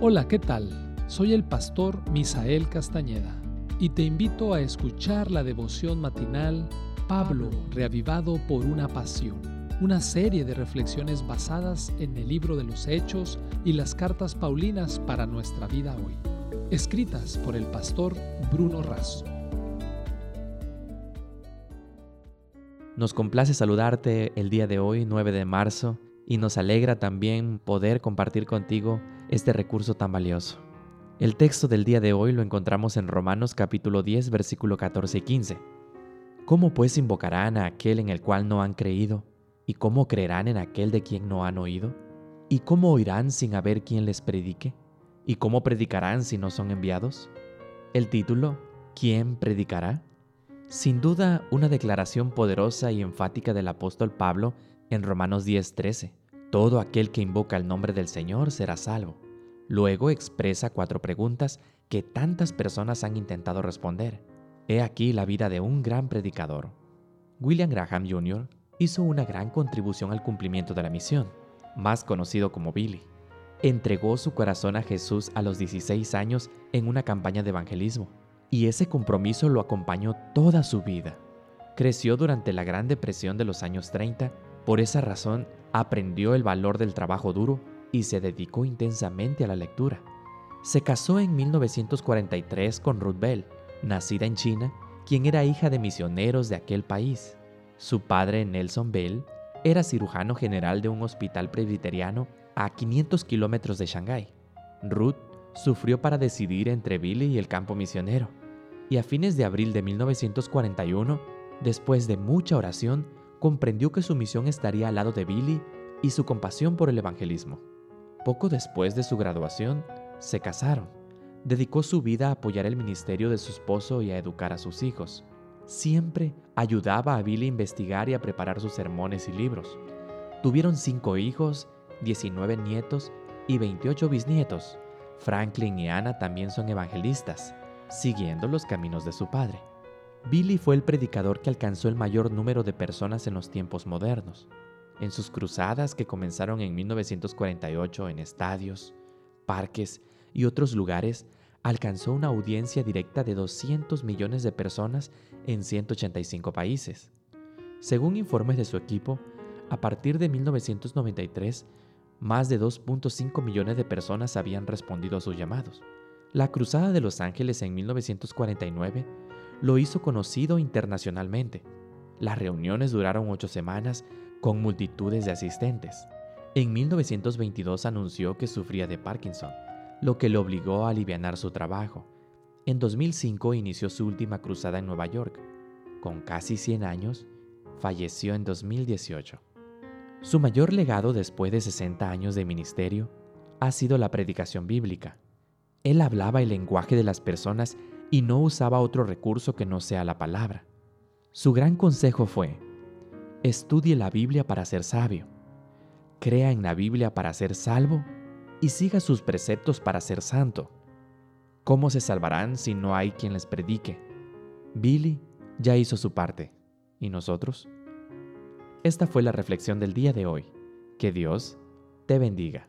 Hola, ¿qué tal? Soy el pastor Misael Castañeda y te invito a escuchar la devoción matinal Pablo, reavivado por una pasión, una serie de reflexiones basadas en el libro de los Hechos y las cartas Paulinas para nuestra vida hoy, escritas por el pastor Bruno Razo. Nos complace saludarte el día de hoy, 9 de marzo, y nos alegra también poder compartir contigo este recurso tan valioso. El texto del día de hoy lo encontramos en Romanos capítulo 10 versículo 14 y 15. ¿Cómo pues invocarán a aquel en el cual no han creído? ¿Y cómo creerán en aquel de quien no han oído? ¿Y cómo oirán sin haber quien les predique? ¿Y cómo predicarán si no son enviados? El título, ¿Quién predicará? Sin duda, una declaración poderosa y enfática del apóstol Pablo en Romanos 10:13. Todo aquel que invoca el nombre del Señor será salvo. Luego expresa cuatro preguntas que tantas personas han intentado responder. He aquí la vida de un gran predicador. William Graham Jr. hizo una gran contribución al cumplimiento de la misión, más conocido como Billy. Entregó su corazón a Jesús a los 16 años en una campaña de evangelismo, y ese compromiso lo acompañó toda su vida. Creció durante la Gran Depresión de los años 30, por esa razón aprendió el valor del trabajo duro y se dedicó intensamente a la lectura. Se casó en 1943 con Ruth Bell, nacida en China, quien era hija de misioneros de aquel país. Su padre, Nelson Bell, era cirujano general de un hospital presbiteriano a 500 kilómetros de Shanghái. Ruth sufrió para decidir entre Billy y el campo misionero, y a fines de abril de 1941, después de mucha oración, comprendió que su misión estaría al lado de Billy y su compasión por el evangelismo. Poco después de su graduación, se casaron. Dedicó su vida a apoyar el ministerio de su esposo y a educar a sus hijos. Siempre ayudaba a Billy a investigar y a preparar sus sermones y libros. Tuvieron cinco hijos, 19 nietos y 28 bisnietos. Franklin y Anna también son evangelistas, siguiendo los caminos de su padre. Billy fue el predicador que alcanzó el mayor número de personas en los tiempos modernos. En sus cruzadas que comenzaron en 1948 en estadios, parques y otros lugares, alcanzó una audiencia directa de 200 millones de personas en 185 países. Según informes de su equipo, a partir de 1993, más de 2.5 millones de personas habían respondido a sus llamados. La Cruzada de Los Ángeles en 1949 lo hizo conocido internacionalmente. Las reuniones duraron ocho semanas con multitudes de asistentes. En 1922 anunció que sufría de Parkinson, lo que le obligó a aliviar su trabajo. En 2005 inició su última cruzada en Nueva York. Con casi 100 años, falleció en 2018. Su mayor legado después de 60 años de ministerio ha sido la predicación bíblica. Él hablaba el lenguaje de las personas y no usaba otro recurso que no sea la palabra. Su gran consejo fue, Estudie la Biblia para ser sabio. Crea en la Biblia para ser salvo y siga sus preceptos para ser santo. ¿Cómo se salvarán si no hay quien les predique? Billy ya hizo su parte. ¿Y nosotros? Esta fue la reflexión del día de hoy. Que Dios te bendiga.